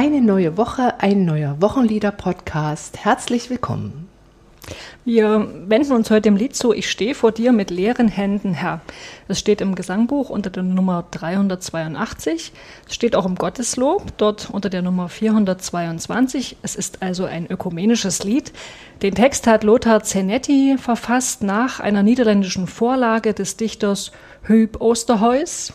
Eine neue Woche, ein neuer Wochenlieder-Podcast. Herzlich willkommen. Wir wenden uns heute dem Lied zu Ich stehe vor dir mit leeren Händen, Herr. Es steht im Gesangbuch unter der Nummer 382. Es steht auch im Gotteslob, dort unter der Nummer 422. Es ist also ein ökumenisches Lied. Den Text hat Lothar Zenetti verfasst nach einer niederländischen Vorlage des Dichters Huub Osterhuis.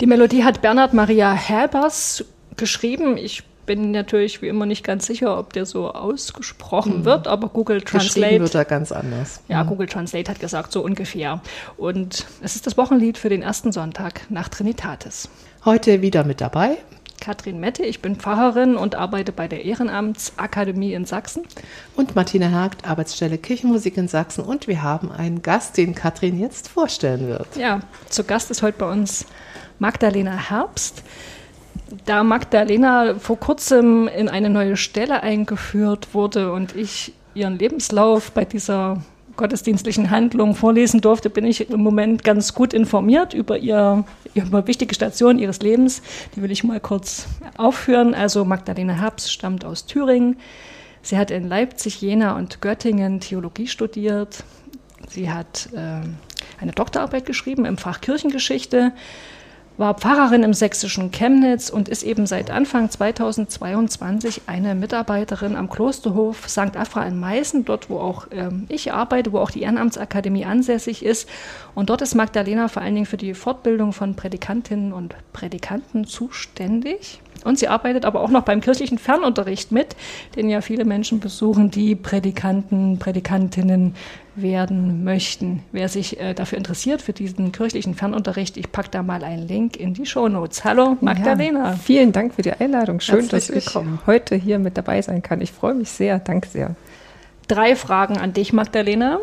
Die Melodie hat Bernhard Maria Herbers geschrieben. Ich bin natürlich wie immer nicht ganz sicher, ob der so ausgesprochen mhm. wird, aber Google Translate wird er ganz anders. Ja, mhm. Google Translate hat gesagt so ungefähr. Und es ist das Wochenlied für den ersten Sonntag nach Trinitatis. Heute wieder mit dabei Katrin Mette, ich bin Pfarrerin und arbeite bei der Ehrenamtsakademie in Sachsen. Und Martina Hagt, Arbeitsstelle Kirchenmusik in Sachsen. Und wir haben einen Gast, den Katrin jetzt vorstellen wird. Ja, zu Gast ist heute bei uns Magdalena Herbst. Da Magdalena vor kurzem in eine neue Stelle eingeführt wurde und ich ihren Lebenslauf bei dieser gottesdienstlichen Handlung vorlesen durfte, bin ich im Moment ganz gut informiert über, ihr, über wichtige Stationen ihres Lebens. Die will ich mal kurz aufführen. Also Magdalena Herbst stammt aus Thüringen. Sie hat in Leipzig, Jena und Göttingen Theologie studiert. Sie hat äh, eine Doktorarbeit geschrieben im Fach Kirchengeschichte war Pfarrerin im sächsischen Chemnitz und ist eben seit Anfang 2022 eine Mitarbeiterin am Klosterhof St. Afra in Meißen, dort wo auch ähm, ich arbeite, wo auch die Ehrenamtsakademie ansässig ist. Und dort ist Magdalena vor allen Dingen für die Fortbildung von Prädikantinnen und Prädikanten zuständig. Und sie arbeitet aber auch noch beim kirchlichen Fernunterricht mit, den ja viele Menschen besuchen, die Prädikanten, Prädikantinnen werden möchten. Wer sich äh, dafür interessiert, für diesen kirchlichen Fernunterricht, ich packe da mal einen Link in die Shownotes. Hallo, Magdalena. Ja, vielen Dank für die Einladung. Schön, Herzlich dass willkommen. ich heute hier mit dabei sein kann. Ich freue mich sehr. Danke sehr. Drei Fragen an dich, Magdalena.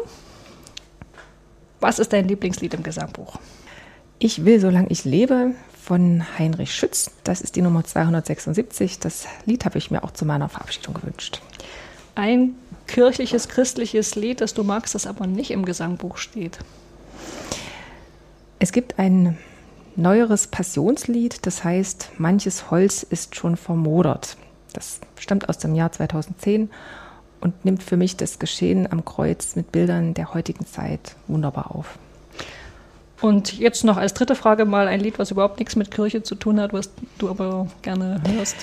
Was ist dein Lieblingslied im Gesangbuch? Ich will, solange ich lebe, von Heinrich Schütz. Das ist die Nummer 276. Das Lied habe ich mir auch zu meiner Verabschiedung gewünscht. Ein kirchliches, christliches Lied, das du magst, das aber nicht im Gesangbuch steht. Es gibt ein neueres Passionslied, das heißt Manches Holz ist schon vermodert. Das stammt aus dem Jahr 2010 und nimmt für mich das Geschehen am Kreuz mit Bildern der heutigen Zeit wunderbar auf. Und jetzt noch als dritte Frage mal ein Lied, was überhaupt nichts mit Kirche zu tun hat, was du aber gerne hörst.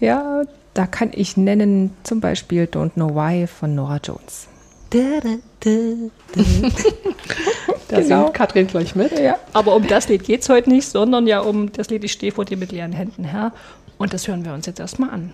Ja, da kann ich nennen zum Beispiel Don't Know Why von Nora Jones. Da, da, da, da genau. singt Katrin gleich mit. Ja. Aber um das Lied geht es heute nicht, sondern ja um das Lied Ich stehe vor dir mit leeren Händen, Herr. Und das hören wir uns jetzt erstmal an.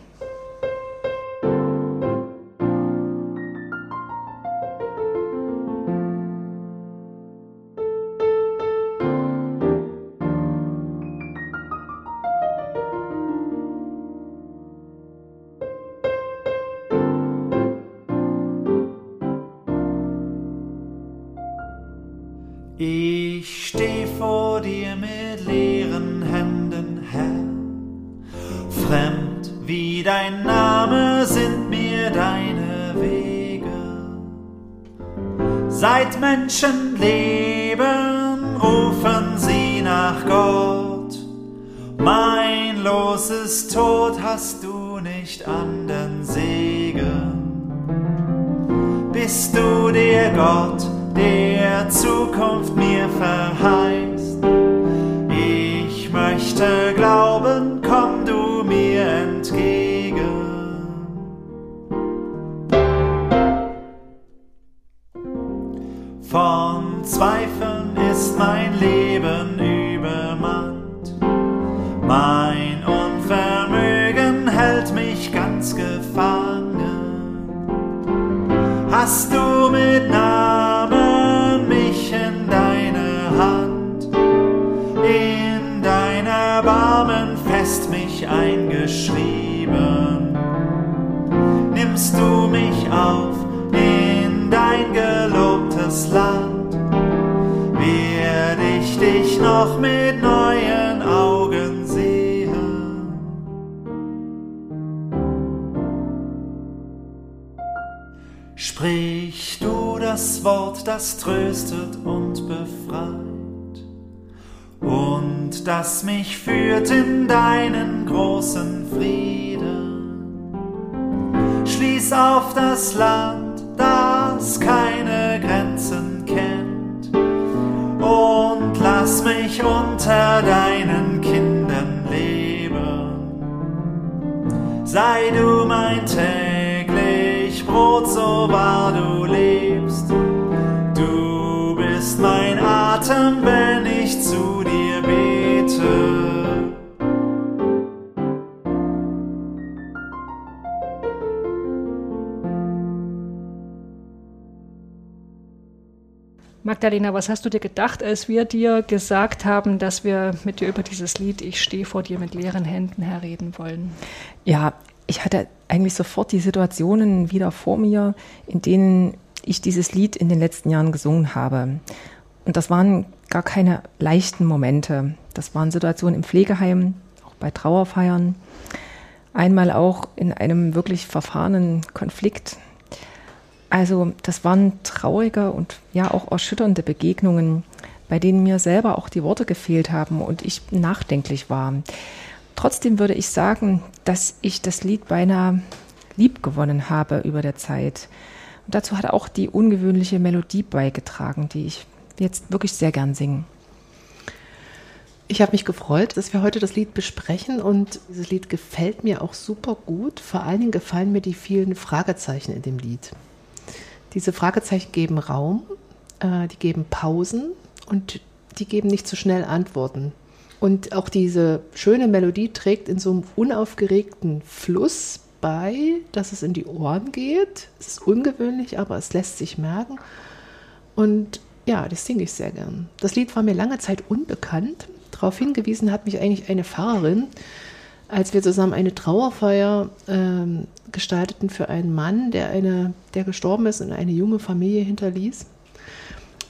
Mein Leben übermannt. Mein Unvermögen hält mich ganz gefangen. Hast du das tröstet und befreit und das mich führt in deinen großen Frieden. schließ auf das Land, das keine Grenzen kennt. Und lass mich unter deinen Kindern leben. Sei du mein täglich Brot, so wahr du lebst. Du bist mein Atem, wenn ich zu dir bete. Magdalena, was hast du dir gedacht, als wir dir gesagt haben, dass wir mit dir über dieses Lied Ich stehe vor dir mit leeren Händen herreden wollen? Ja, ich hatte eigentlich sofort die Situationen wieder vor mir, in denen ich dieses Lied in den letzten Jahren gesungen habe. Und das waren gar keine leichten Momente. Das waren Situationen im Pflegeheim, auch bei Trauerfeiern. Einmal auch in einem wirklich verfahrenen Konflikt also das waren traurige und ja auch erschütternde Begegnungen, bei denen mir selber auch die Worte gefehlt haben und ich nachdenklich war. Trotzdem würde ich sagen, dass ich das Lied beinahe lieb gewonnen habe über der Zeit. Und dazu hat auch die ungewöhnliche Melodie beigetragen, die ich jetzt wirklich sehr gern singe. Ich habe mich gefreut, dass wir heute das Lied besprechen und dieses Lied gefällt mir auch super gut. Vor allen Dingen gefallen mir die vielen Fragezeichen in dem Lied. Diese Fragezeichen geben Raum, äh, die geben Pausen und die geben nicht zu so schnell Antworten. Und auch diese schöne Melodie trägt in so einem unaufgeregten Fluss bei, dass es in die Ohren geht. Es ist ungewöhnlich, aber es lässt sich merken. Und ja, das singe ich sehr gern. Das Lied war mir lange Zeit unbekannt. Darauf hingewiesen hat mich eigentlich eine Pfarrerin, als wir zusammen eine Trauerfeier ähm, gestalteten für einen Mann, der, eine, der gestorben ist und eine junge Familie hinterließ.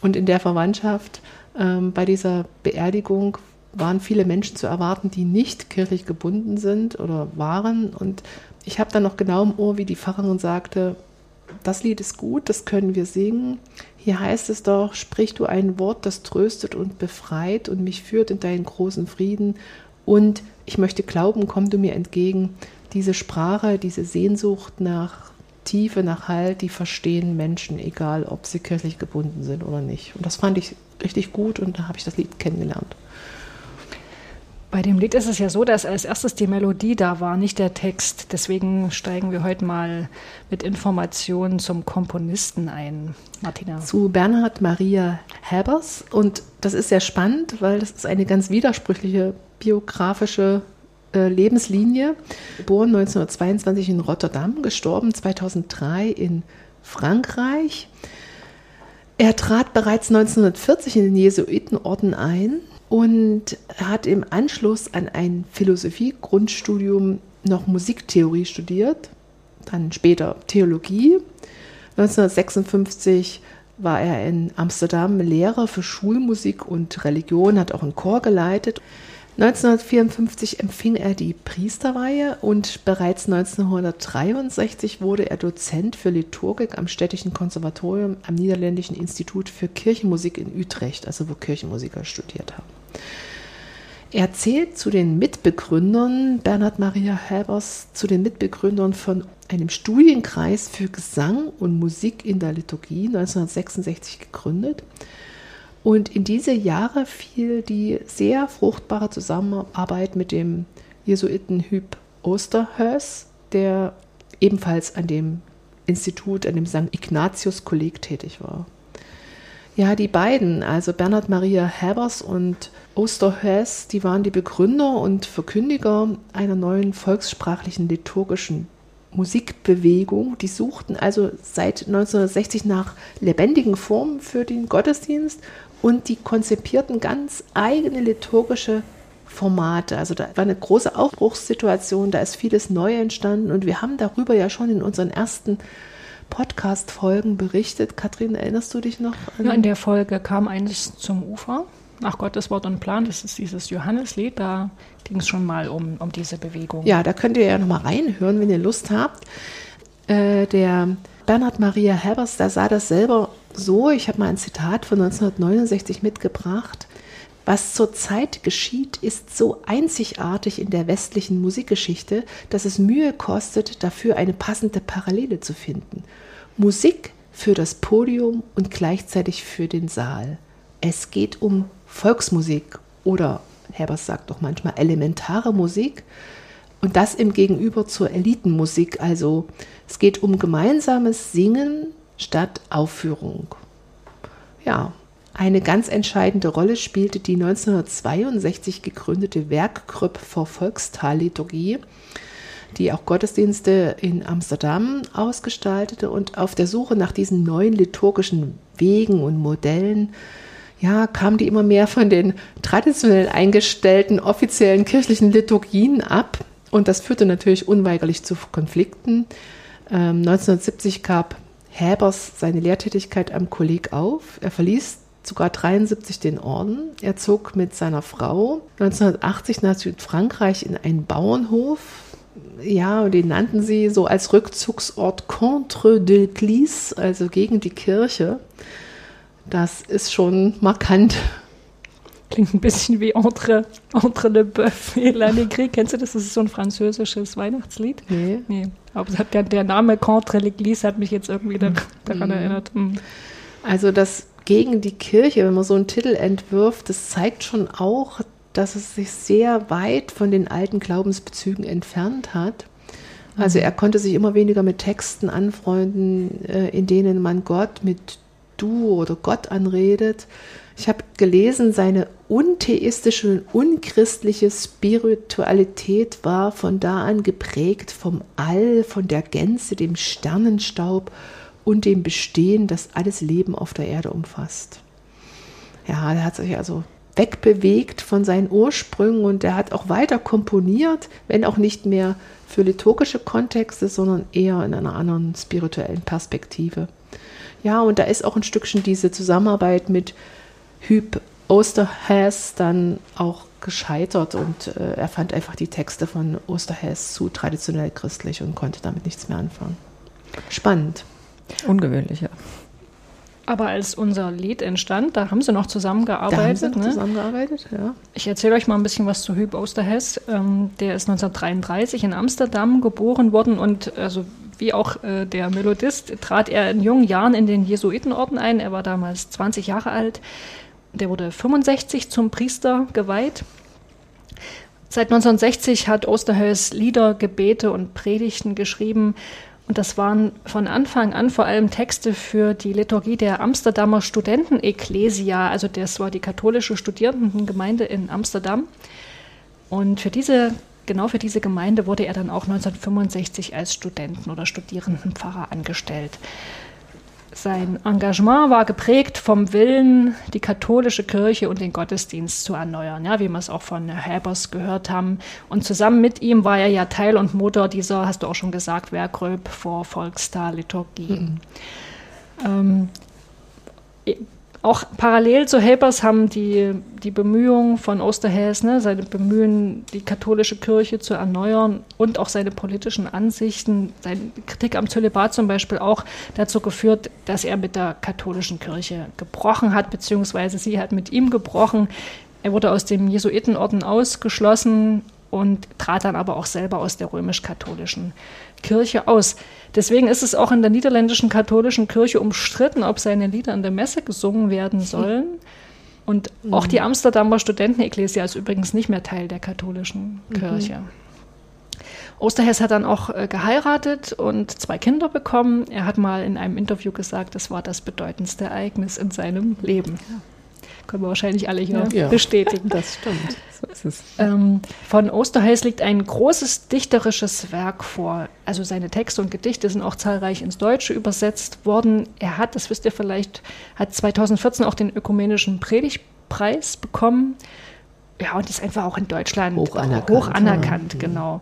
Und in der Verwandtschaft ähm, bei dieser Beerdigung waren viele Menschen zu erwarten, die nicht kirchlich gebunden sind oder waren. Und ich habe dann noch genau im Ohr, wie die Pfarrerin sagte, das Lied ist gut, das können wir singen. Hier heißt es doch, sprich du ein Wort, das tröstet und befreit und mich führt in deinen großen Frieden. Und ich möchte glauben, komm du mir entgegen diese Sprache, diese Sehnsucht nach Tiefe, nach Halt, die verstehen Menschen, egal ob sie kirchlich gebunden sind oder nicht. Und das fand ich richtig gut und da habe ich das Lied kennengelernt. Bei dem Lied ist es ja so, dass als erstes die Melodie da war, nicht der Text. Deswegen steigen wir heute mal mit Informationen zum Komponisten ein. Martina. Zu Bernhard Maria Habers. Und das ist sehr spannend, weil das ist eine ganz widersprüchliche biografische äh, Lebenslinie. Geboren 1922 in Rotterdam, gestorben 2003 in Frankreich. Er trat bereits 1940 in den Jesuitenorden ein und hat im Anschluss an ein Philosophie-Grundstudium noch Musiktheorie studiert, dann später Theologie. 1956 war er in Amsterdam Lehrer für Schulmusik und Religion, hat auch einen Chor geleitet. 1954 empfing er die Priesterweihe und bereits 1963 wurde er Dozent für Liturgik am Städtischen Konservatorium am Niederländischen Institut für Kirchenmusik in Utrecht, also wo Kirchenmusiker studiert haben. Er zählt zu den Mitbegründern, Bernhard Maria Helbers, zu den Mitbegründern von einem Studienkreis für Gesang und Musik in der Liturgie 1966 gegründet. Und in diese Jahre fiel die sehr fruchtbare Zusammenarbeit mit dem Jesuiten Hüb Osterhös, der ebenfalls an dem Institut, an dem St. Ignatius-Kolleg tätig war. Ja, die beiden, also Bernhard Maria Habers und Osterhös, die waren die Begründer und Verkündiger einer neuen volkssprachlichen liturgischen Musikbewegung. Die suchten also seit 1960 nach lebendigen Formen für den Gottesdienst und die konzipierten ganz eigene liturgische Formate. Also da war eine große Aufbruchssituation, da ist vieles neu entstanden und wir haben darüber ja schon in unseren ersten Podcast-Folgen berichtet. Kathrin, erinnerst du dich noch? ja, in der Folge kam eines zum Ufer. Nach Gottes Wort und Plan, das ist dieses Johanneslied, da ging es schon mal um, um diese Bewegung. Ja, da könnt ihr ja nochmal reinhören, wenn ihr Lust habt. Äh, der Bernhard Maria Herbers, der sah das selber so, ich habe mal ein Zitat von 1969 mitgebracht. Was zurzeit geschieht, ist so einzigartig in der westlichen Musikgeschichte, dass es Mühe kostet, dafür eine passende Parallele zu finden. Musik für das Podium und gleichzeitig für den Saal. Es geht um Volksmusik oder Herbers sagt doch manchmal elementare Musik und das im Gegenüber zur Elitenmusik. Also es geht um gemeinsames Singen statt Aufführung. Ja, eine ganz entscheidende Rolle spielte die 1962 gegründete Werkgruppe vor Volkstalliturgie, die auch Gottesdienste in Amsterdam ausgestaltete und auf der Suche nach diesen neuen liturgischen Wegen und Modellen ja, kamen die immer mehr von den traditionell eingestellten offiziellen kirchlichen Liturgien ab. Und das führte natürlich unweigerlich zu Konflikten. Ähm, 1970 gab Häbers seine Lehrtätigkeit am Kolleg auf. Er verließ sogar 73 den Orden. Er zog mit seiner Frau 1980 nach Südfrankreich in einen Bauernhof. Ja, den nannten sie so als Rückzugsort contre l'Église, also gegen die Kirche. Das ist schon markant. Klingt ein bisschen wie Entre, Entre le Boeuf et la Negri. Kennst du das? Das ist so ein französisches Weihnachtslied. Nee. Nee. Aber der, der Name Contre l'Église hat mich jetzt irgendwie daran Mhm. erinnert. Hm. Also das gegen die Kirche, wenn man so einen Titel entwirft, das zeigt schon auch, dass es sich sehr weit von den alten Glaubensbezügen entfernt hat. Also er konnte sich immer weniger mit Texten anfreunden, äh, in denen man Gott mit du oder Gott anredet. Ich habe gelesen, seine untheistische und unchristliche Spiritualität war von da an geprägt vom All, von der Gänze, dem Sternenstaub und dem Bestehen, das alles Leben auf der Erde umfasst. Ja, er hat sich also wegbewegt von seinen Ursprüngen und er hat auch weiter komponiert, wenn auch nicht mehr für liturgische Kontexte, sondern eher in einer anderen spirituellen Perspektive. Ja, und da ist auch ein Stückchen diese Zusammenarbeit mit Hüb Osterhäs dann auch gescheitert und äh, er fand einfach die Texte von Osterhäs zu traditionell christlich und konnte damit nichts mehr anfangen. Spannend. Ungewöhnlich, ja. Aber als unser Lied entstand, da haben sie noch Da haben zusammengearbeitet. sie noch ne? zusammengearbeitet, ja. Ich erzähle euch mal ein bisschen was zu Hüb Osterhess. Ähm, der ist 1933 in Amsterdam geboren worden und also wie auch äh, der Melodist trat er in jungen Jahren in den Jesuitenorden ein. Er war damals 20 Jahre alt. Der wurde 65 zum Priester geweiht. Seit 1960 hat Osterhels Lieder, Gebete und Predigten geschrieben. Und das waren von Anfang an vor allem Texte für die Liturgie der Amsterdamer Studentenekklesia. Also das war die katholische Studierendengemeinde in Amsterdam. Und für diese, genau für diese Gemeinde wurde er dann auch 1965 als Studenten- oder Studierendenpfarrer angestellt. Sein Engagement war geprägt vom Willen, die katholische Kirche und den Gottesdienst zu erneuern, ja, wie wir es auch von Häbers gehört haben. Und zusammen mit ihm war er ja Teil und Motor dieser, hast du auch schon gesagt, Werkröp vor Volkstar-Liturgie. Ähm, auch parallel zu Helpers haben die, die Bemühungen von Osterhels, ne, seine Bemühen, die katholische Kirche zu erneuern und auch seine politischen Ansichten, seine Kritik am Zölibat zum Beispiel auch dazu geführt, dass er mit der katholischen Kirche gebrochen hat, beziehungsweise sie hat mit ihm gebrochen. Er wurde aus dem Jesuitenorden ausgeschlossen und trat dann aber auch selber aus der römisch-katholischen Kirche aus. Deswegen ist es auch in der niederländischen katholischen Kirche umstritten, ob seine Lieder in der Messe gesungen werden sollen. Und auch die Amsterdamer Studentenekklesia ist übrigens nicht mehr Teil der katholischen Kirche. Osterhess hat dann auch äh, geheiratet und zwei Kinder bekommen. Er hat mal in einem Interview gesagt, das war das bedeutendste Ereignis in seinem Leben. Können wir wahrscheinlich alle hier Ja. bestätigen. Das stimmt. So. Ähm, von Osterhels liegt ein großes dichterisches Werk vor. Also seine Texte und Gedichte sind auch zahlreich ins Deutsche übersetzt worden. Er hat, das wisst ihr vielleicht, hat 2014 auch den ökumenischen Predigtpreis bekommen. Ja, und ist einfach auch in Deutschland Hoch anerkannt. hoch anerkannt, genau.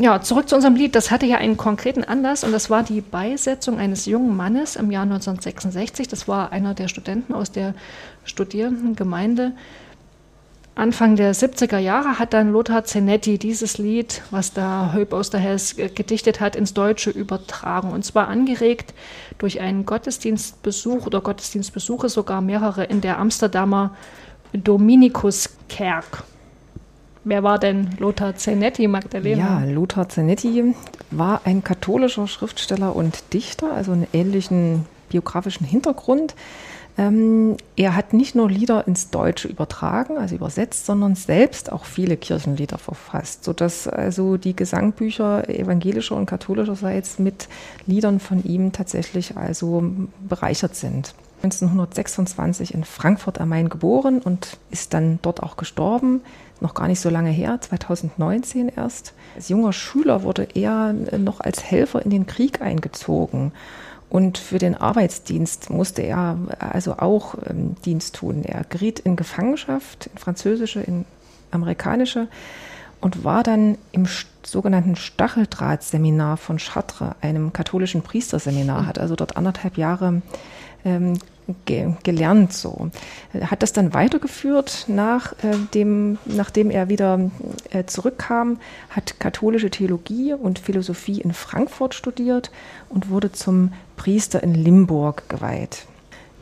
Ja, zurück zu unserem Lied. Das hatte ja einen konkreten Anlass und das war die Beisetzung eines jungen Mannes im Jahr 1966. Das war einer der Studenten aus der Studierendengemeinde. Anfang der 70er Jahre hat dann Lothar Zenetti dieses Lied, was da Höp Osterhels gedichtet hat, ins Deutsche übertragen. Und zwar angeregt durch einen Gottesdienstbesuch oder Gottesdienstbesuche sogar mehrere in der Amsterdamer Dominikus Kerk. Wer war denn Lothar Zenetti, Magdalena? Ja, Lothar Zenetti war ein katholischer Schriftsteller und Dichter, also einen ähnlichen biografischen Hintergrund. Ähm, er hat nicht nur Lieder ins Deutsche übertragen, also übersetzt, sondern selbst auch viele Kirchenlieder verfasst, sodass also die Gesangbücher evangelischer und katholischerseits mit Liedern von ihm tatsächlich also bereichert sind. 1926 in Frankfurt am Main geboren und ist dann dort auch gestorben, noch gar nicht so lange her, 2019 erst. Als junger Schüler wurde er noch als Helfer in den Krieg eingezogen und für den Arbeitsdienst musste er also auch ähm, Dienst tun. Er geriet in Gefangenschaft, in französische, in amerikanische und war dann im sogenannten Stacheldrahtseminar von Chartres, einem katholischen Priesterseminar, hat also dort anderthalb Jahre ähm, ge gelernt so. Hat das dann weitergeführt nach äh, dem, nachdem er wieder äh, zurückkam, hat katholische Theologie und Philosophie in Frankfurt studiert und wurde zum Priester in Limburg geweiht.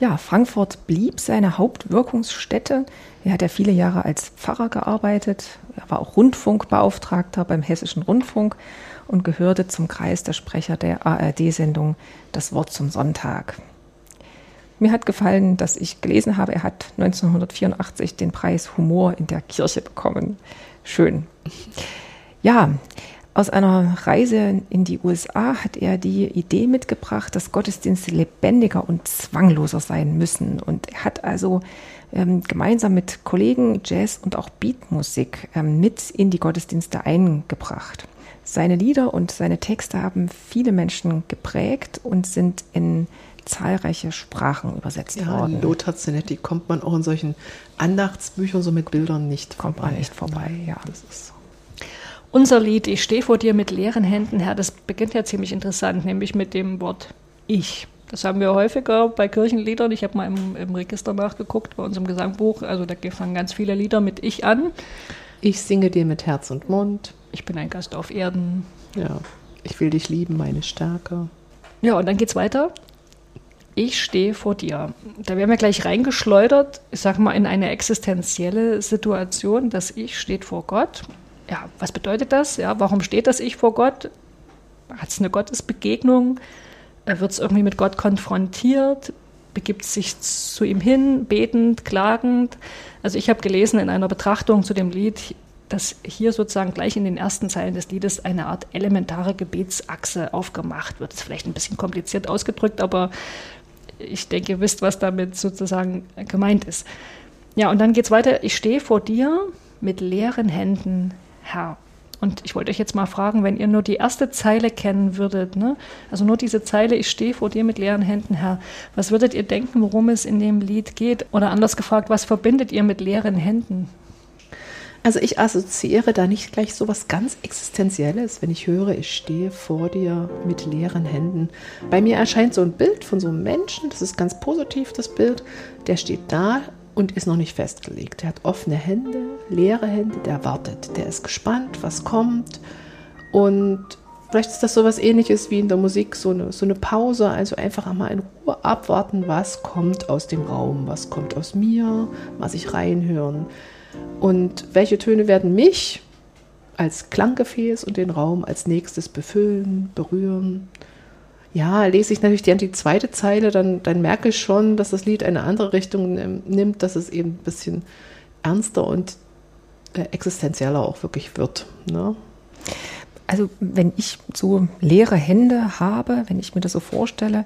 Ja, Frankfurt blieb seine Hauptwirkungsstätte. Er hat ja viele Jahre als Pfarrer gearbeitet. Er war auch Rundfunkbeauftragter beim Hessischen Rundfunk und gehörte zum Kreis der Sprecher der ARD-Sendung Das Wort zum Sonntag. Mir hat gefallen, dass ich gelesen habe, er hat 1984 den Preis Humor in der Kirche bekommen. Schön. Ja, aus einer Reise in die USA hat er die Idee mitgebracht, dass Gottesdienste lebendiger und zwangloser sein müssen. Und er hat also ähm, gemeinsam mit Kollegen Jazz und auch Beatmusik ähm, mit in die Gottesdienste eingebracht. Seine Lieder und seine Texte haben viele Menschen geprägt und sind in zahlreiche Sprachen übersetzt ja, worden. Lothar Zenetti kommt man auch in solchen Andachtsbüchern so mit Bildern nicht kommt vorbei. man nicht vorbei. Ja, das ist so. Unser Lied Ich stehe vor dir mit leeren Händen, Herr, das beginnt ja ziemlich interessant, nämlich mit dem Wort Ich. Das haben wir häufiger bei Kirchenliedern. Ich habe mal im, im, Register nachgeguckt, bei unserem Gesangbuch. Also da fangen ganz viele Lieder mit Ich an. Ich singe dir mit Herz und Mund. Ich bin ein Gast auf Erden. Ja. Ich will dich lieben, meine Stärke. Ja, und dann geht's weiter ich stehe vor dir. Da werden wir gleich reingeschleudert, ich sage mal, in eine existenzielle Situation. Das Ich steht vor Gott. Ja, was bedeutet das? Ja, warum steht das Ich vor Gott? Hat es eine Gottesbegegnung? Wird es irgendwie mit Gott konfrontiert? Begibt sich zu ihm hin, betend, klagend? Also ich habe gelesen in einer Betrachtung zu dem Lied, dass hier sozusagen gleich in den ersten Zeilen des Liedes eine Art elementare Gebetsachse aufgemacht wird. Das ist vielleicht ein bisschen kompliziert ausgedrückt, aber ich denke, ihr wisst, was damit sozusagen gemeint ist. Ja, und dann geht es weiter. Ich stehe vor dir mit leeren Händen, Herr. Und ich wollte euch jetzt mal fragen, wenn ihr nur die erste Zeile kennen würdet, ne? also nur diese Zeile, ich stehe vor dir mit leeren Händen, Herr, was würdet ihr denken, worum es in dem Lied geht? Oder anders gefragt, was verbindet ihr mit leeren Händen? Also ich assoziiere da nicht gleich so was ganz Existenzielles, wenn ich höre, ich stehe vor dir mit leeren Händen. Bei mir erscheint so ein Bild von so einem Menschen, das ist ganz positiv, das Bild, der steht da und ist noch nicht festgelegt. Der hat offene Hände, leere Hände, der wartet, der ist gespannt, was kommt und Vielleicht ist das so was ähnliches wie in der Musik, so eine, so eine Pause, also einfach einmal in Ruhe abwarten, was kommt aus dem Raum, was kommt aus mir, was ich reinhören. Und welche Töne werden mich als Klanggefäß und den Raum als nächstes befüllen, berühren? Ja, lese ich natürlich die, zweite Zeile, dann, dann merke ich schon, dass das Lied eine andere Richtung nimmt, dass es eben ein bisschen ernster und äh, existenzieller auch wirklich wird. Ne? Also wenn ich so leere Hände habe, wenn ich mir das so vorstelle,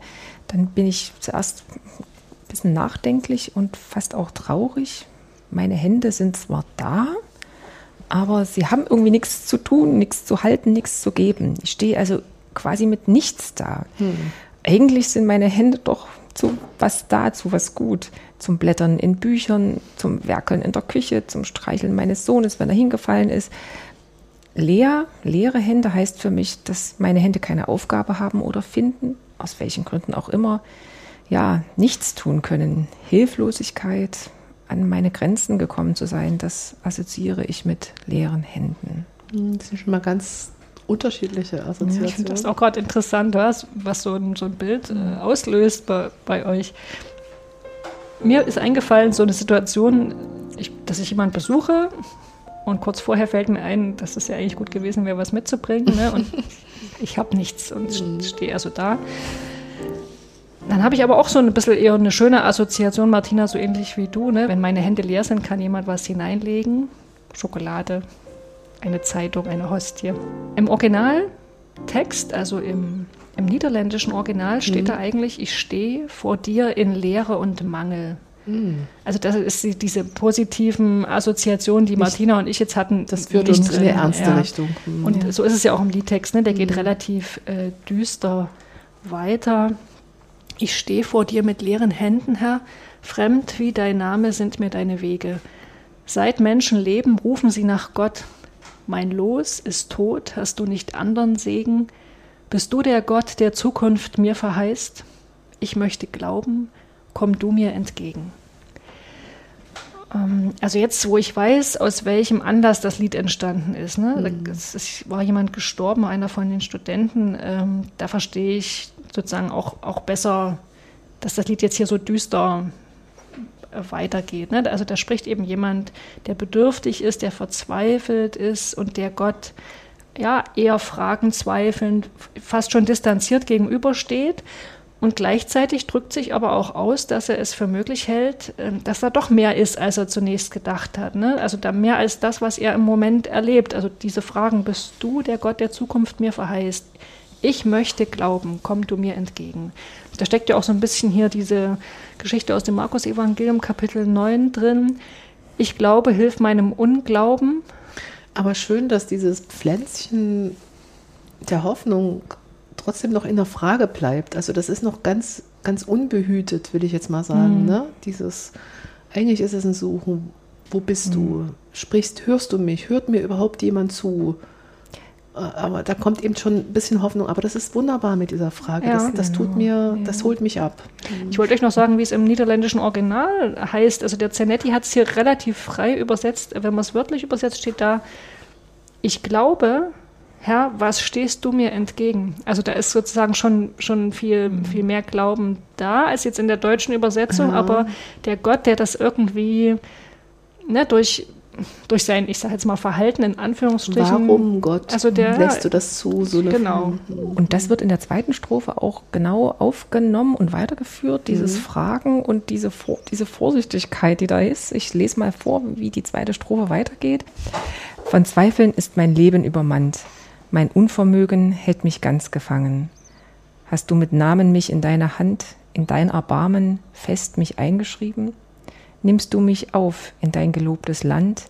dann bin ich zuerst ein bisschen nachdenklich und fast auch traurig, meine Hände sind zwar da, aber sie haben irgendwie nichts zu tun, nichts zu halten, nichts zu geben. Ich stehe also quasi mit nichts da. Hm. Eigentlich sind meine Hände doch zu was da, zu was gut. Zum Blättern in Büchern, zum Werkeln in der Küche, zum Streicheln meines Sohnes, wenn er hingefallen ist. Leer, leere Hände heißt für mich, dass meine Hände keine Aufgabe haben oder finden, aus welchen Gründen auch immer, ja, nichts tun können. Hilflosigkeit, an meine Grenzen gekommen zu sein, das assoziiere ich mit leeren Händen. Hm, das sind schon mal ganz unterschiedliche Assoziationen. Ja, ich finde das auch gerade interessant, was, was so ein, so ein Bild äh, auslöst bei, bei euch. Mir ist eingefallen, so eine Situation, ich dass ich jemanden besuche und kurz vorher fällt mir ein, dass es ja eigentlich gut gewesen wäre, was mitzubringen. Ne? Und ich habe nichts und stehe also da. Dann habe ich aber auch so ein bisschen eher eine schöne Assoziation, Martina, so ähnlich wie du. Ne? Wenn meine Hände leer sind, kann jemand was hineinlegen. Schokolade, eine Zeitung, eine Hostie. Im Originaltext, also im, im niederländischen Original, steht mhm. da eigentlich, ich stehe vor dir in Leere und Mangel. Mhm. Also das ist die, diese positiven Assoziationen, die Martina und ich jetzt hatten. Das führt uns in eine ernste ja. Richtung. Und ja. so ist es ja auch im Liedtext, ne? der geht mhm. relativ äh, düster weiter. Ich stehe vor dir mit leeren Händen, Herr, fremd wie dein Name sind mir deine Wege. Seit Menschen leben, rufen sie nach Gott. Mein Los ist tot, hast du nicht anderen Segen? Bist du der Gott, der Zukunft mir verheißt? Ich möchte glauben, komm du mir entgegen. Ähm, also jetzt, wo ich weiß, aus welchem Anlass das Lied entstanden ist. Ne? Mhm. Es war jemand gestorben, einer von den Studenten. Ähm, da verstehe ich sozusagen auch, auch besser, dass das Lied jetzt hier so düster weitergeht. Ne? Also da spricht eben jemand, der bedürftig ist, der verzweifelt ist und der Gott ja eher fragend, zweifelnd, fast schon distanziert gegenübersteht. Und gleichzeitig drückt sich aber auch aus, dass er es für möglich hält, ähm, dass da doch mehr ist, als er zunächst gedacht hat. Ne? Also da mehr als das, was er im Moment erlebt. Also diese Fragen, bist du der Gott der Zukunft mir verheißt? Ich möchte glauben, komm du mir entgegen. Da steckt ja auch so ein bisschen hier diese Geschichte aus dem Markus-Evangelium, Kapitel 9 drin. Ich glaube, hilf meinem Unglauben. Aber schön, dass dieses Pflänzchen der Hoffnung trotzdem noch in der Frage bleibt. Also das ist noch ganz, ganz unbehütet, will ich jetzt mal sagen. Mhm. Ne? Dieses, eigentlich ist es ein Suchen, wo bist mhm. du? Sprichst, hörst du mich? Hört mir überhaupt jemand zu? Aber da kommt eben schon ein bisschen Hoffnung. Aber das ist wunderbar mit dieser Frage. Ja, das, das genau. tut mir, das holt mich ab. Ich wollte euch noch sagen, wie es im niederländischen Original heißt. Also der Zanetti hat es hier relativ frei übersetzt. Wenn man es wörtlich übersetzt, steht da, ich glaube, Herr, was stehst du mir entgegen? Also da ist sozusagen schon, schon viel, mhm. viel mehr Glauben da als jetzt in der deutschen Übersetzung. Ja. Aber der Gott, der das irgendwie ne, durch durch sein, ich sage jetzt mal, Verhalten in Anführungsstrichen. Warum Gott also der, lässt du das zu? So genau. Und das wird in der zweiten Strophe auch genau aufgenommen und weitergeführt, dieses mhm. Fragen und diese, diese Vorsichtigkeit, die da ist. Ich lese mal vor, wie die zweite Strophe weitergeht. Von Zweifeln ist mein Leben übermannt. Mein Unvermögen hält mich ganz gefangen. Hast du mit Namen mich in deiner Hand, in dein Erbarmen fest mich eingeschrieben? Nimmst du mich auf in dein gelobtes Land,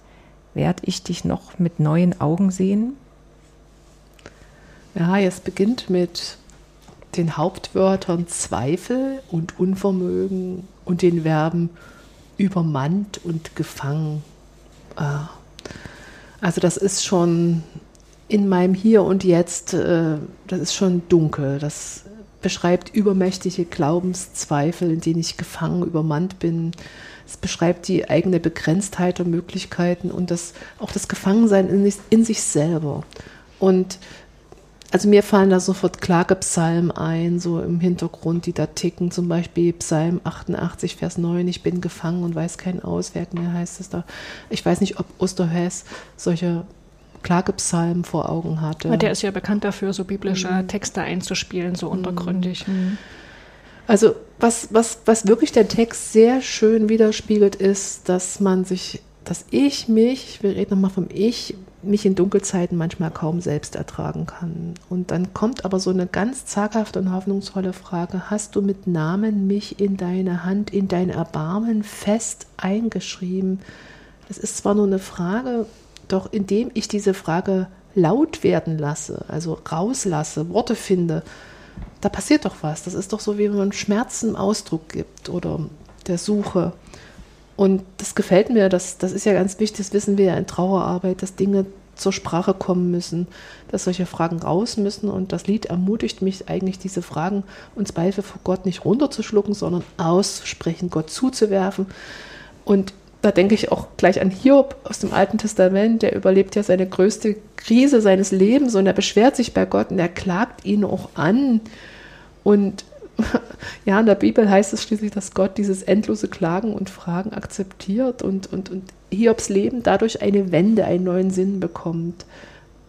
werd ich dich noch mit neuen Augen sehen? Ja, es beginnt mit den Hauptwörtern Zweifel und Unvermögen und den Verben übermannt und gefangen. Ah. Also das ist schon in meinem Hier und Jetzt, äh, das ist schon dunkel. Das beschreibt übermächtige Glaubenszweifel, in denen ich gefangen, übermannt bin. Es beschreibt die eigene Begrenztheit und Möglichkeiten und das, auch das Gefangensein in, in sich selber. Und also mir fallen da sofort Klagepsalmen ein, so im Hintergrund, die da ticken, zum Beispiel Psalm 88, Vers 9, ich bin gefangen und weiß kein Ausweg mehr, heißt es da. Ich weiß nicht, ob Osterhess solche Klagepsalmen vor Augen hatte. Der ist ja bekannt dafür, so biblische mhm. Texte einzuspielen, so untergründig. Mhm. Also was, was, was wirklich der Text sehr schön widerspiegelt, ist, dass man sich, dass ich mich, wir reden nochmal vom Ich, mich in Dunkelzeiten manchmal kaum selbst ertragen kann. Und dann kommt aber so eine ganz zaghafte und hoffnungsvolle Frage, hast du mit Namen mich in deine Hand, in dein Erbarmen fest eingeschrieben? Das ist zwar nur eine Frage, doch indem ich diese Frage laut werden lasse, also rauslasse, Worte finde, da passiert doch was. Das ist doch so, wie wenn man Schmerzen Ausdruck gibt oder der Suche. Und das gefällt mir, das, das ist ja ganz wichtig, das wissen wir ja in Trauerarbeit, dass Dinge zur Sprache kommen müssen, dass solche Fragen raus müssen. Und das Lied ermutigt mich eigentlich, diese Fragen und Zweifel vor Gott nicht runterzuschlucken, sondern auszusprechen, Gott zuzuwerfen. Und da denke ich auch gleich an Hiob aus dem Alten Testament, der überlebt ja seine größte Krise seines Lebens und er beschwert sich bei Gott und er klagt ihn auch an. Und ja, in der Bibel heißt es schließlich, dass Gott dieses endlose Klagen und Fragen akzeptiert und, und, und Hiobs Leben dadurch eine Wende, einen neuen Sinn bekommt.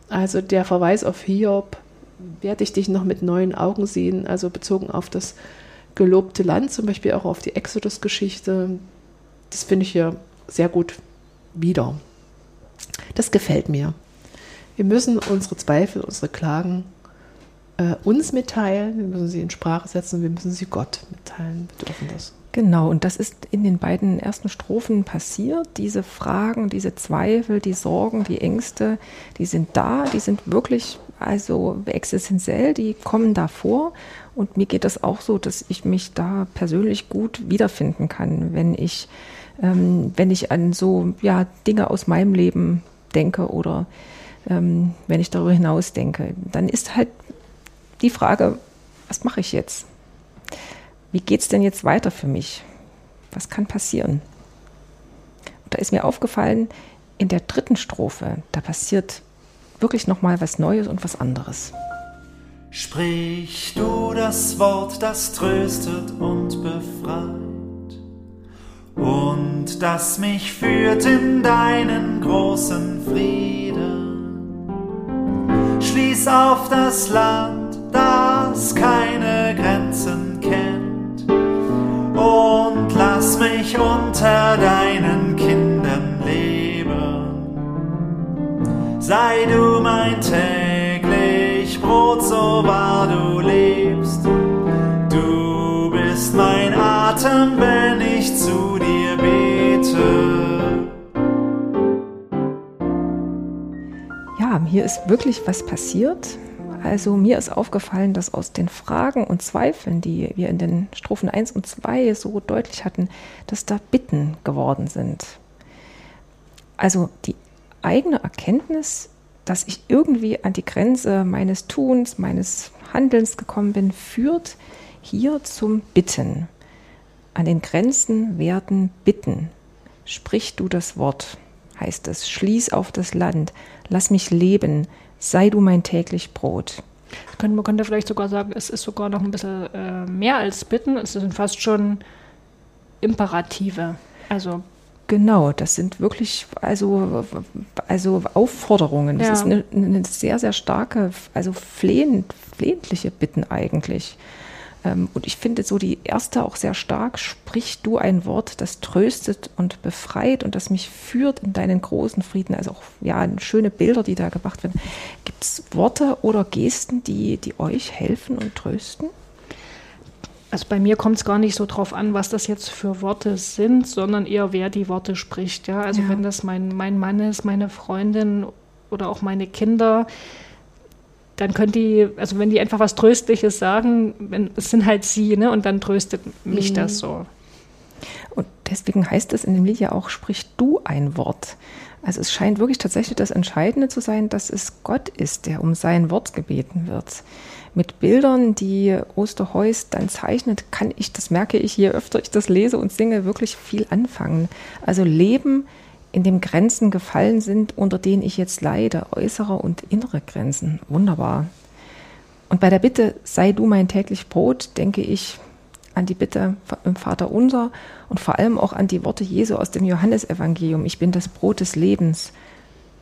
Also der Verweis auf Hiob, werde ich dich noch mit neuen Augen sehen, also bezogen auf das gelobte Land, zum Beispiel auch auf die Exodus-Geschichte, das finde ich hier sehr gut wieder. Das gefällt mir. Wir müssen unsere Zweifel, unsere Klagen äh, uns mitteilen, wir müssen sie in Sprache setzen, wir müssen sie Gott mitteilen. Wir dürfen das. Genau, und das ist in den beiden ersten Strophen passiert. Diese Fragen, diese Zweifel, die Sorgen, die Ängste, die sind da, die sind wirklich also existenziell, die kommen da vor. Und mir geht das auch so, dass ich mich da persönlich gut wiederfinden kann, wenn ich, ähm, wenn ich an so ja, Dinge aus meinem Leben denke oder ähm, wenn ich darüber hinaus denke. Dann ist halt die Frage, was mache ich jetzt? Wie geht es denn jetzt weiter für mich? Was kann passieren? Und da ist mir aufgefallen, in der dritten Strophe, da passiert wirklich nochmal was Neues und was anderes. Sprich du das Wort, das tröstet und befreit und das mich führt in deinen großen Frieden. Schließ auf das Land, das keine Grenzen kennt und lass mich unter deinen Kindern leben. Sei du mein täglich Brot, so wahr du lebst. Du bist mein Atem, wenn ich zu bete. Ja, hier ist wirklich was passiert. Also mir ist aufgefallen, dass aus den Fragen und Zweifeln, die wir in den Strophen 1 und 2 so deutlich hatten, dass da Bitten geworden sind. Also die eigene Erkenntnis, dass ich irgendwie an die Grenze meines Tuns, meines Handelns gekommen bin, führt hier zum Bitten. An den Grenzen werden Bitten. Sprich du das Wort, heißt es. Schließ auf das Land. Lass mich leben sei du mein täglich Brot. Man könnte vielleicht sogar sagen, es ist sogar noch ein bisschen äh, mehr als Bitten, es sind fast schon Imperative. Also Genau, das sind wirklich also, also Aufforderungen. Das ja. ist eine, eine, sehr, sehr starke, also flehend, flehentliche Bitten eigentlich. Ähm, und ich finde so die erste auch sehr stark, sprich du ein Wort, das tröstet und befreit und das mich führt in deinen großen Frieden. Also auch ja, schöne Bilder, die da gemacht werden. Gibt es Worte oder Gesten, die, die euch helfen und trösten? Also bei mir kommt es gar nicht so drauf an, was das jetzt für Worte sind, sondern eher wer die Worte spricht. Ja, also ja. wenn das mein, mein Mann ist, meine Freundin oder auch meine Kinder, dann können die, also wenn die einfach was Tröstliches sagen, wenn, es sind halt sie, ne? Und dann tröstet mich mhm. das so. Und deswegen heißt es in dem Lied ja auch, sprich du ein Wort. Also es scheint wirklich tatsächlich das Entscheidende zu sein, dass es Gott ist, der um sein Wort gebeten wird. Mit Bildern, die Osterheuss dann zeichnet, kann ich, das merke ich, je öfter ich das lese und singe, wirklich viel anfangen. Also Leben in dem Grenzen gefallen sind, unter denen ich jetzt leide, äußere und innere Grenzen. Wunderbar. Und bei der Bitte, sei du mein täglich Brot, denke ich an die Bitte im Vater unser und vor allem auch an die Worte Jesu aus dem Johannesevangelium. Ich bin das Brot des Lebens.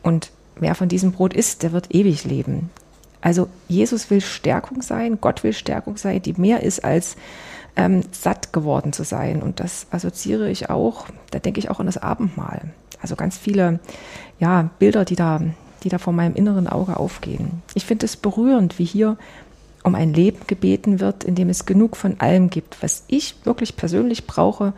Und wer von diesem Brot isst, der wird ewig leben. Also Jesus will Stärkung sein, Gott will Stärkung sein, die mehr ist als ähm, satt geworden zu sein. Und das assoziiere ich auch, da denke ich auch an das Abendmahl. Also ganz viele ja, Bilder, die da, die da vor meinem inneren Auge aufgehen. Ich finde es berührend, wie hier um ein Leben gebeten wird, in dem es genug von allem gibt, was ich wirklich persönlich brauche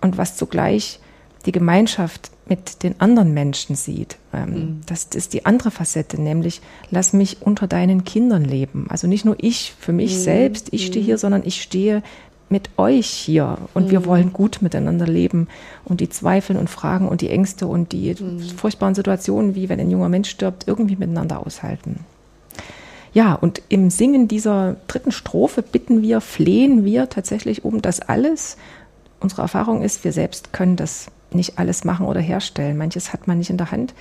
und was zugleich die Gemeinschaft mit den anderen Menschen sieht. Ähm, mhm. Das ist die andere Facette, nämlich lass mich unter deinen Kindern leben. Also nicht nur ich für mich mhm. selbst, ich stehe hier, mhm. sondern ich stehe mit euch hier und mhm. wir wollen gut miteinander leben und die Zweifel und Fragen und die Ängste und die mhm. furchtbaren Situationen, wie wenn ein junger Mensch stirbt, irgendwie miteinander aushalten. Ja, und im Singen dieser dritten Strophe bitten wir, flehen wir tatsächlich um das alles. Unsere Erfahrung ist, wir selbst können das nicht alles machen oder herstellen. Manches hat man nicht in der Hand.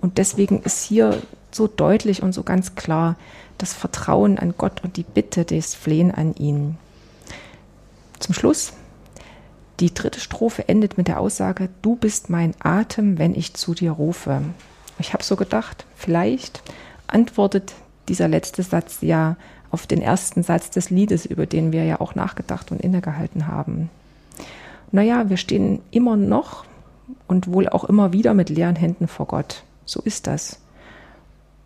Und deswegen ist hier so deutlich und so ganz klar das Vertrauen an Gott und die Bitte, das Flehen an ihn. Zum Schluss. Die dritte Strophe endet mit der Aussage, du bist mein Atem, wenn ich zu dir rufe. Ich habe so gedacht, vielleicht antwortet dieser letzte Satz ja auf den ersten Satz des Liedes, über den wir ja auch nachgedacht und innegehalten haben. Naja, wir stehen immer noch und wohl auch immer wieder mit leeren Händen vor Gott. So ist das.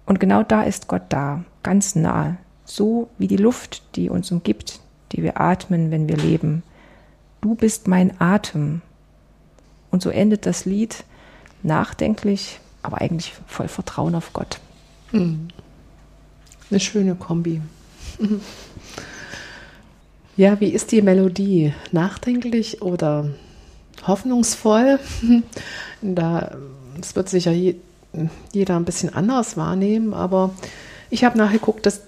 Und genau da ist Gott da, ganz nah, so wie die Luft, die uns umgibt, die wir atmen, wenn wir leben. Du bist mein Atem. Und so endet das Lied nachdenklich, aber eigentlich voll Vertrauen auf Gott. Mhm. Eine schöne Kombi. Ja, wie ist die Melodie? Nachdenklich oder hoffnungsvoll? Da, das wird sicher jeder ein bisschen anders wahrnehmen, aber ich habe nachgeguckt, dass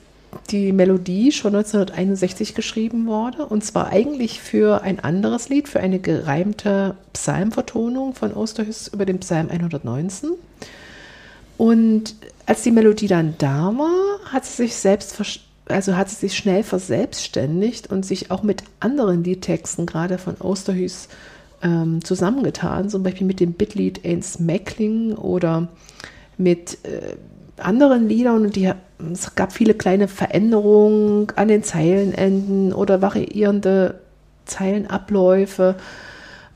die Melodie schon 1961 geschrieben wurde und zwar eigentlich für ein anderes Lied, für eine gereimte Psalmvertonung von Osterhus über den Psalm 119. Und als die Melodie dann da war, hat sie sich selbst also hat sie sich schnell verselbstständigt und sich auch mit anderen Liedtexten, gerade von Osterhus, ähm, zusammengetan, zum Beispiel mit dem Bitlied Ains Meckling oder mit äh, anderen Liedern und die, es gab viele kleine Veränderungen an den Zeilenenden oder variierende Zeilenabläufe.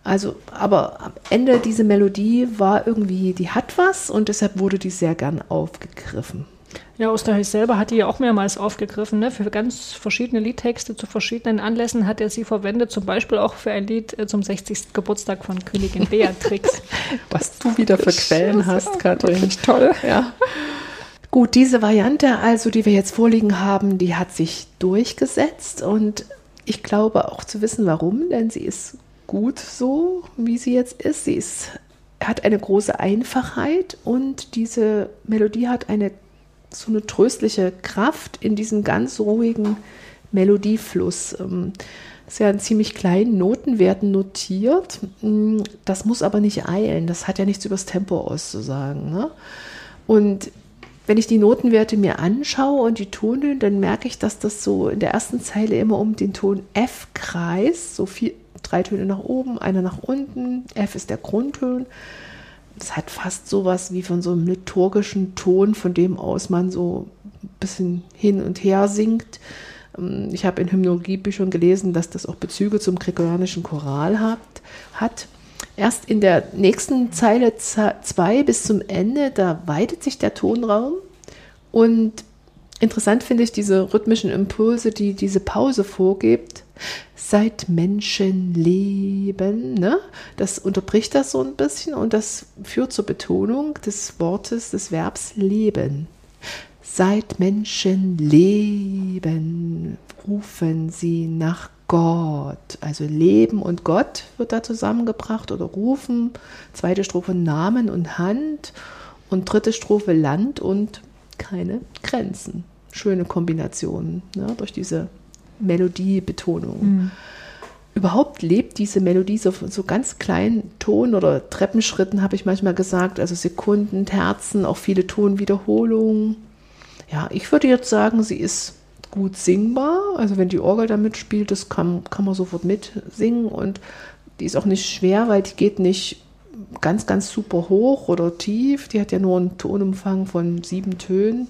Also, aber am Ende diese Melodie war irgendwie, die hat was und deshalb wurde die sehr gern aufgegriffen. Ja, Osterhuis selber hat die ja auch mehrmals aufgegriffen. Ne? Für ganz verschiedene Liedtexte zu verschiedenen Anlässen hat er sie verwendet. Zum Beispiel auch für ein Lied äh, zum 60. Geburtstag von Königin Beatrix. Was du wieder für Quellen hast, Katrin. Toll. Ja. Gut, diese Variante also, die wir jetzt vorliegen haben, die hat sich durchgesetzt und ich glaube auch zu wissen, warum, denn sie ist gut so, wie sie jetzt ist. Sie ist, hat eine große Einfachheit und diese Melodie hat eine so eine tröstliche Kraft in diesem ganz ruhigen Melodiefluss. Ähm, ist ja in ziemlich kleinen Notenwerten notiert. Mm, das muss aber nicht eilen. Das hat ja nichts übers Tempo auszusagen. Ne? Und wenn ich die Notenwerte mir anschaue und die Tonhöhen, dann merke ich, dass das so in der ersten Zeile immer um den Ton F kreist. So vier, drei Töne nach oben, einer nach unten. F ist der Grundton es hat fast sowas wie von so einem liturgischen Ton, von dem aus man so ein bisschen hin und her singt. Ähm, ich habe in Hymnologiebüchern gelesen, dass das auch Bezüge zum gregorianischen Choral hat. Erst in der nächsten Zeile 2 bis zum Ende, da weitet sich der Tonraum und Interessant finde ich diese rhythmischen Impulse, die diese Pause vorgibt. Seit Menschen leben, ne? das unterbricht das so ein bisschen und das führt zur Betonung des Wortes, des Verbs leben. Seit Menschen leben, rufen sie nach Gott. Also Leben und Gott wird da zusammengebracht oder rufen. Zweite Strophe Namen und Hand und dritte Strophe Land und keine Grenzen. Schöne Kombination ne, durch diese Melodiebetonung. Mhm. Überhaupt lebt diese Melodie so, so ganz kleinen Ton- oder Treppenschritten, habe ich manchmal gesagt, also Sekunden, Terzen, auch viele Tonwiederholungen. Ja, ich würde jetzt sagen, sie ist gut singbar. Also wenn die Orgel da mitspielt, das kann, kann man sofort mitsingen und die ist auch nicht schwer, weil die geht nicht ganz, ganz super hoch oder tief. Die hat ja nur einen Tonumfang von sieben Tönen.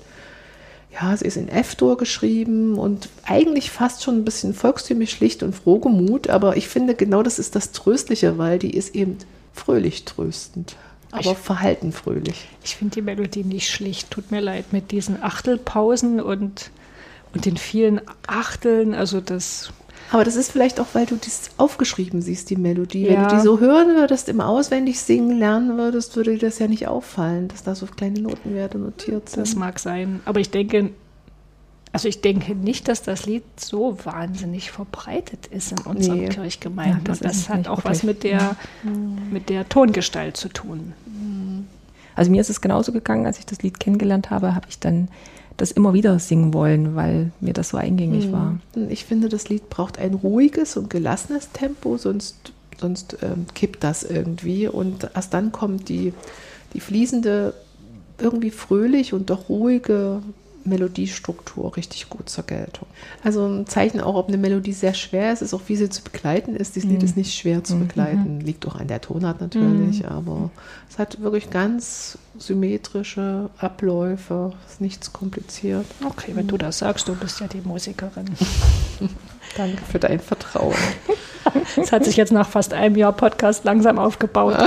Ja, sie ist in F-Dur geschrieben und eigentlich fast schon ein bisschen volkstümlich schlicht und frohgemut, aber ich finde genau das ist das Tröstliche, weil die ist eben fröhlich tröstend, aber ich, verhalten fröhlich. Ich finde die Melodie nicht schlicht, tut mir leid, mit diesen Achtelpausen und, und den vielen Achteln, also das aber das ist vielleicht auch, weil du das aufgeschrieben siehst, die Melodie. Ja. Wenn du die so hören würdest, im Auswendig singen lernen würdest, würde dir das ja nicht auffallen, dass da so kleine Notenwerte notiert sind. Das mag sein. Aber ich denke, also ich denke nicht, dass das Lied so wahnsinnig verbreitet ist in unseren nee. Kirchgemeinden. Ja, das, das hat auch was mit der, mhm. mit der Tongestalt zu tun. Also mir ist es genauso gegangen, als ich das Lied kennengelernt habe, habe ich dann das immer wieder singen wollen, weil mir das so eingängig war. Ich finde, das Lied braucht ein ruhiges und gelassenes Tempo, sonst, sonst ähm, kippt das irgendwie. Und erst dann kommt die, die fließende, irgendwie fröhlich und doch ruhige Melodiestruktur richtig gut zur Geltung. Also ein Zeichen auch, ob eine Melodie sehr schwer ist, ist auch, wie sie zu begleiten ist. Dieses Lied ist nicht schwer zu begleiten. Liegt auch an der Tonart natürlich, aber es hat wirklich ganz symmetrische Abläufe, ist nichts kompliziert. Okay, wenn du das sagst, du bist ja die Musikerin. Danke für dein Vertrauen. Das hat sich jetzt nach fast einem Jahr Podcast langsam aufgebaut.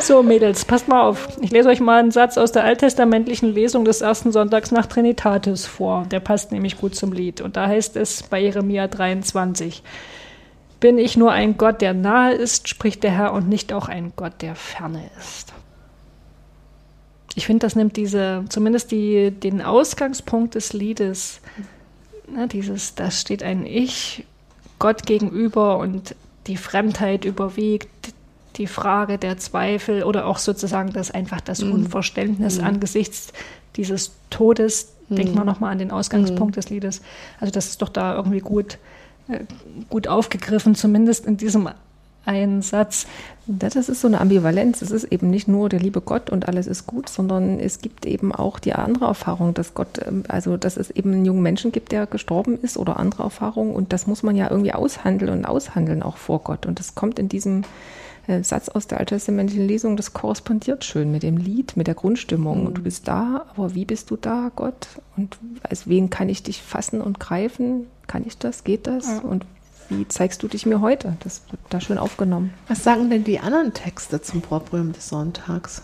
So, Mädels, passt mal auf. Ich lese euch mal einen Satz aus der alttestamentlichen Lesung des ersten Sonntags nach Trinitatis vor. Der passt nämlich gut zum Lied. Und da heißt es bei Jeremia 23: Bin ich nur ein Gott, der nahe ist, spricht der Herr, und nicht auch ein Gott, der ferne ist. Ich finde, das nimmt diese, zumindest die, den Ausgangspunkt des Liedes, ne, dieses, da steht ein Ich Gott gegenüber und die Fremdheit überwiegt, die Frage der Zweifel oder auch sozusagen das einfach das Unverständnis angesichts dieses Todes. Denkt man nochmal an den Ausgangspunkt des Liedes. Also das ist doch da irgendwie gut, äh, gut aufgegriffen, zumindest in diesem einen Satz. Das ist so eine Ambivalenz. Es ist eben nicht nur der liebe Gott und alles ist gut, sondern es gibt eben auch die andere Erfahrung, dass Gott, ähm, also dass es eben einen jungen Menschen gibt, der gestorben ist oder andere Erfahrungen und das muss man ja irgendwie aushandeln und aushandeln auch vor Gott. Und das kommt in diesem Satz aus der alttestamentlichen Lesung, das korrespondiert schön mit dem Lied, mit der Grundstimmung. Und du bist da, aber wie bist du da, Gott? Und als wen kann ich dich fassen und greifen? Kann ich das? Geht das? Ja. Und wie zeigst du dich mir heute? Das wird da schön aufgenommen. Was sagen denn die anderen Texte zum Proprium des Sonntags?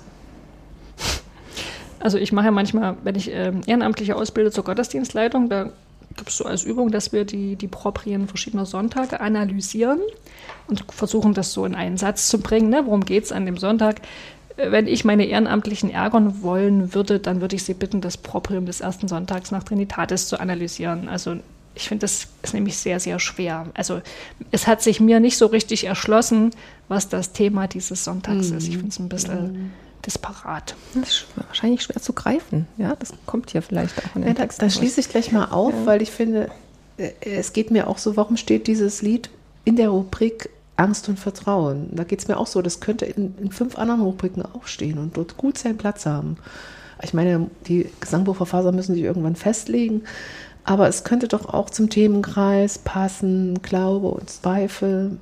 Also ich mache ja manchmal, wenn ich ähm, Ehrenamtliche ausbilde zur Gottesdienstleitung, da gibt es so als Übung, dass wir die, die Proprien verschiedener Sonntage analysieren und versuchen, das so in einen Satz zu bringen. Ne? Worum geht es an dem Sonntag? Äh, Wenn ich meine Ehrenamtlichen ärgern wollen würde, dann würde ich sie bitten, das Proprium des ersten Sonntags nach Trinitatis zu analysieren. Also ich finde, das ist nämlich sehr, sehr schwer. Also es hat sich mir nicht so richtig erschlossen, was das Thema dieses Sonntags ist. Ich finde es ein bisschen disparat. Das ist sch- wahrscheinlich schwer zu greifen. Ja, das kommt hier vielleicht auch in den Ja, da, Texten. da schließe ich gleich mal auf, weil ich finde, äh, es geht mir auch so, warum steht dieses Lied in der Rubrik Angst und Vertrauen? Da geht es mir auch so, das könnte in, in fünf anderen Rubriken auch stehen und dort gut seinen Platz haben. Ich meine, die Gesangbuchverfasser müssen sich irgendwann festlegen, aber es könnte doch auch zum Themenkreis passen, Glaube und Zweifel,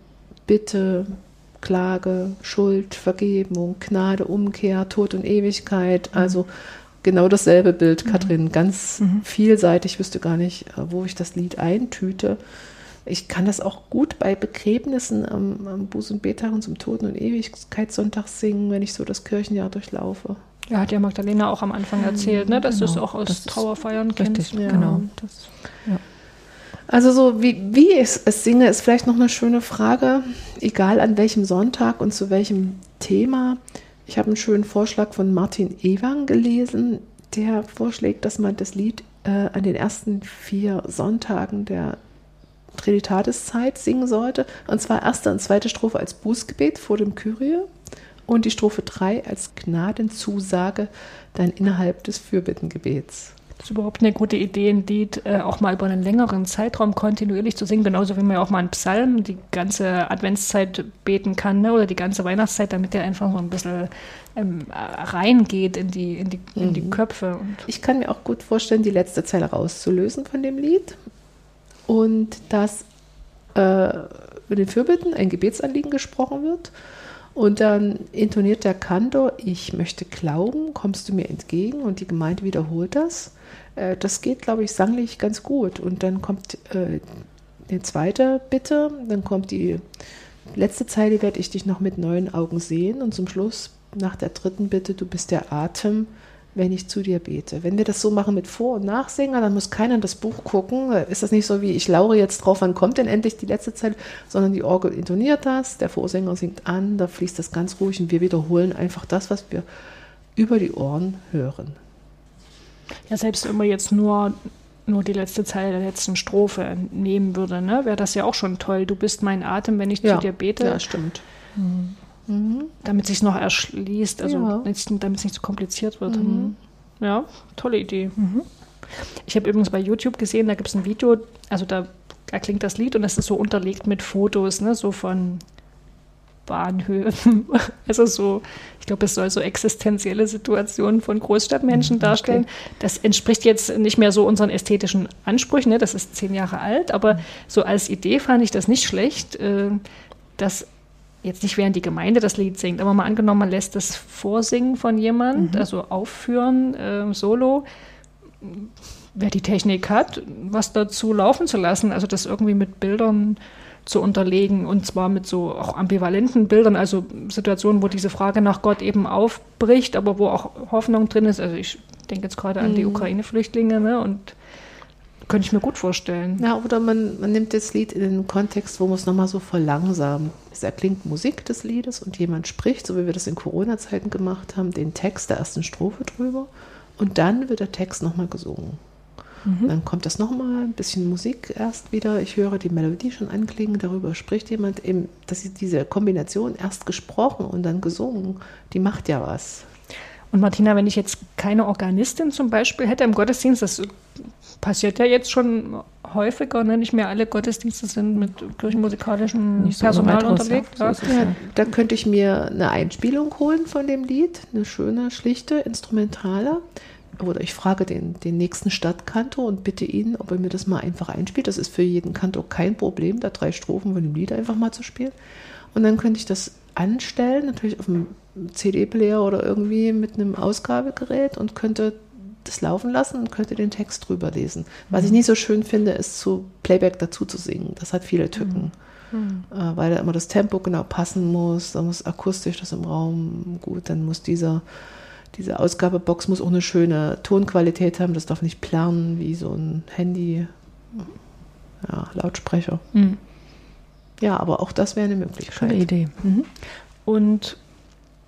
Bitte, Klage, Schuld, Vergebung, Gnade, Umkehr, Tod und Ewigkeit. Also genau dasselbe Bild, Katrin, ganz vielseitig. Ich wüsste gar nicht, äh, wo ich das Lied eintüte. Ich kann das auch gut bei Begräbnissen am, am Buß- und Betag und zum Toten- und Ewigkeitssonntag singen, wenn ich so das Kirchenjahr durchlaufe. Ja, hat ja Magdalena auch am Anfang erzählt, ne, dass du es genau. auch aus Das Trauerfeiern kennst. Richtig, Ja. genau. Das, ja. Also so wie, wie ich es singe, ist vielleicht noch eine schöne Frage, egal an welchem Sonntag und zu welchem Thema. Ich habe einen schönen Vorschlag von Martin Ewang gelesen, der vorschlägt, dass man das Lied äh, an den ersten vier Sonntagen der Trinitatiszeit singen sollte. Und zwar erste und zweite Strophe als Bußgebet vor dem Kyrie und die Strophe 3 als Gnadenzusage dann innerhalb des Fürbittengebets. Das ist überhaupt eine gute Idee, ein Lied äh, auch mal über einen längeren Zeitraum kontinuierlich zu singen, genauso wie man ja auch mal einen Psalm die ganze Adventszeit beten kann ne? oder die ganze Weihnachtszeit, damit der einfach so ein bisschen ähm, reingegeht in die, in die, in die Köpfe. Und Ich kann mir auch gut vorstellen, die letzte Zeile rauszulösen von dem Lied und dass äh, mit den Fürbitten ein Gebetsanliegen gesprochen wird und dann intoniert der Kantor, ich möchte glauben, kommst du mir entgegen und die Gemeinde wiederholt das. Äh, das geht, glaube ich, sanglich ganz gut und dann kommt äh, die zweite Bitte, dann kommt die letzte Zeile, werde ich dich noch mit neuen Augen sehen und zum Schluss nach der dritten Bitte, du bist der Atem, wenn ich zu dir bete. Wenn wir das so machen mit Vor- und Nachsänger, dann muss keiner in das Buch gucken. Ist das nicht so wie, ich laure jetzt drauf, wann kommt denn endlich die letzte Zeile, sondern die Orgel intoniert das, der Vorsänger singt an, da fließt das ganz ruhig und wir wiederholen einfach das, was wir über die Ohren hören. Ja, selbst wenn man jetzt nur, nur die letzte Zeile der letzten Strophe nehmen würde, ne, wäre das ja auch schon toll. Du bist mein Atem, wenn ich zu dir bete. Ja, stimmt. damit sich noch erschließt, also Ja. nicht, damit es nicht zu kompliziert wird. Mhm. Ja, tolle Idee. Ich habe übrigens bei YouTube gesehen, da gibt es ein Video, also da erklingt das Lied und das ist so unterlegt mit Fotos, ne, so von Bahnhöfen. Also so, ich glaube, es soll so existenzielle Situationen von Großstadtmenschen mhm, darstellen. Das entspricht jetzt nicht mehr so unseren ästhetischen Ansprüchen. Ne? Das ist zehn Jahre alt, aber so als Idee fand ich das nicht schlecht, äh, dass jetzt nicht während die Gemeinde das Lied singt, aber mal angenommen, man lässt das vorsingen von jemand, mhm. also aufführen, äh, solo wer die Technik hat, was dazu laufen zu lassen, also das irgendwie mit Bildern zu unterlegen und zwar mit so auch ambivalenten Bildern, also Situationen, wo diese Frage nach Gott eben aufbricht, aber wo auch Hoffnung drin ist. Also ich denke jetzt gerade an mhm. die Ukraine-Flüchtlinge ne, und könnte ich mir gut vorstellen. Ja, oder man, man nimmt das Lied in den Kontext, wo man es nochmal so verlangsamt. Es erklingt Musik des Liedes und jemand spricht, so wie wir das in Corona-Zeiten gemacht haben, den Text der ersten Strophe drüber und dann wird der Text nochmal gesungen. Mhm. Dann kommt das nochmal, ein bisschen Musik erst wieder. Ich höre die Melodie schon anklingen, darüber spricht jemand. Eben, dass diese Kombination erst gesprochen und dann gesungen, die macht ja was. Und Martina, wenn ich jetzt keine Organistin zum Beispiel hätte im Gottesdienst, das passiert ja jetzt schon häufiger, ne? nicht mehr alle Gottesdienste sind mit kirchenmusikalischem so Personal unterlegt. Ja. So ja, da könnte ich mir eine Einspielung holen von dem Lied, eine schöne, schlichte, instrumentale oder ich frage den, den nächsten Stadtkantor und bitte ihn, ob er mir das mal einfach einspielt. Das ist für jeden Kantor kein Problem, da drei Strophen von dem Lied einfach mal zu spielen. Und dann könnte ich das anstellen, natürlich auf dem CD-Player oder irgendwie mit einem Ausgabegerät und könnte das laufen lassen und könnte den Text drüber lesen. Was mhm. ich nicht so schön finde, ist zu Playback dazu zu singen. Das hat viele Tücken. Mhm. Äh, weil da immer das Tempo genau passen muss, da muss akustisch das im Raum gut, dann muss dieser diese Ausgabebox muss auch eine schöne Tonqualität haben. Das darf nicht planen wie so ein Handy, ja, Lautsprecher. Mhm. Ja, aber auch das wäre eine Möglichkeit. Schöne Idee. Mhm. Und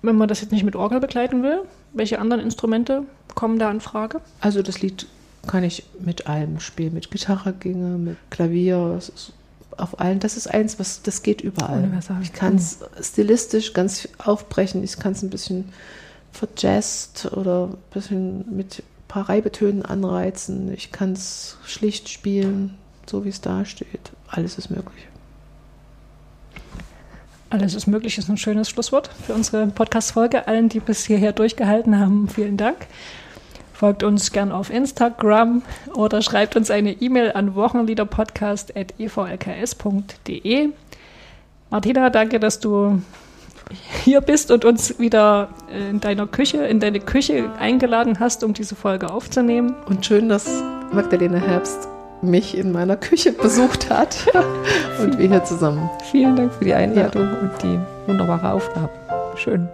wenn man das jetzt nicht mit Orgel begleiten will, welche anderen Instrumente kommen da in Frage? Also das Lied kann ich mit allem spielen. Mit Gitarre ginge, mit Klavier, auf allen. Das ist eins, was das geht überall. Universal. Ich kann es mhm. stilistisch ganz aufbrechen. Ich kann es ein bisschen verjazzt oder ein bisschen mit ein paar Reibetönen anreizen. Ich kann es schlicht spielen, so wie es da steht. Alles ist möglich. Alles ist möglich ist ein schönes Schlusswort für unsere Podcast-Folge. Allen, die bis hierher durchgehalten haben, vielen Dank. Folgt uns gern auf Instagram oder schreibt uns eine E-Mail an wochenliederpodcast.evlks.de. Martina, danke, dass du hier bist und uns wieder in deiner Küche, in deine Küche eingeladen hast, um diese Folge aufzunehmen. Und schön, dass Magdalena Herbst mich in meiner Küche besucht hat und wir hier zusammen. Vielen Dank für die Einladung ja. und die wunderbare Aufgabe. Schön.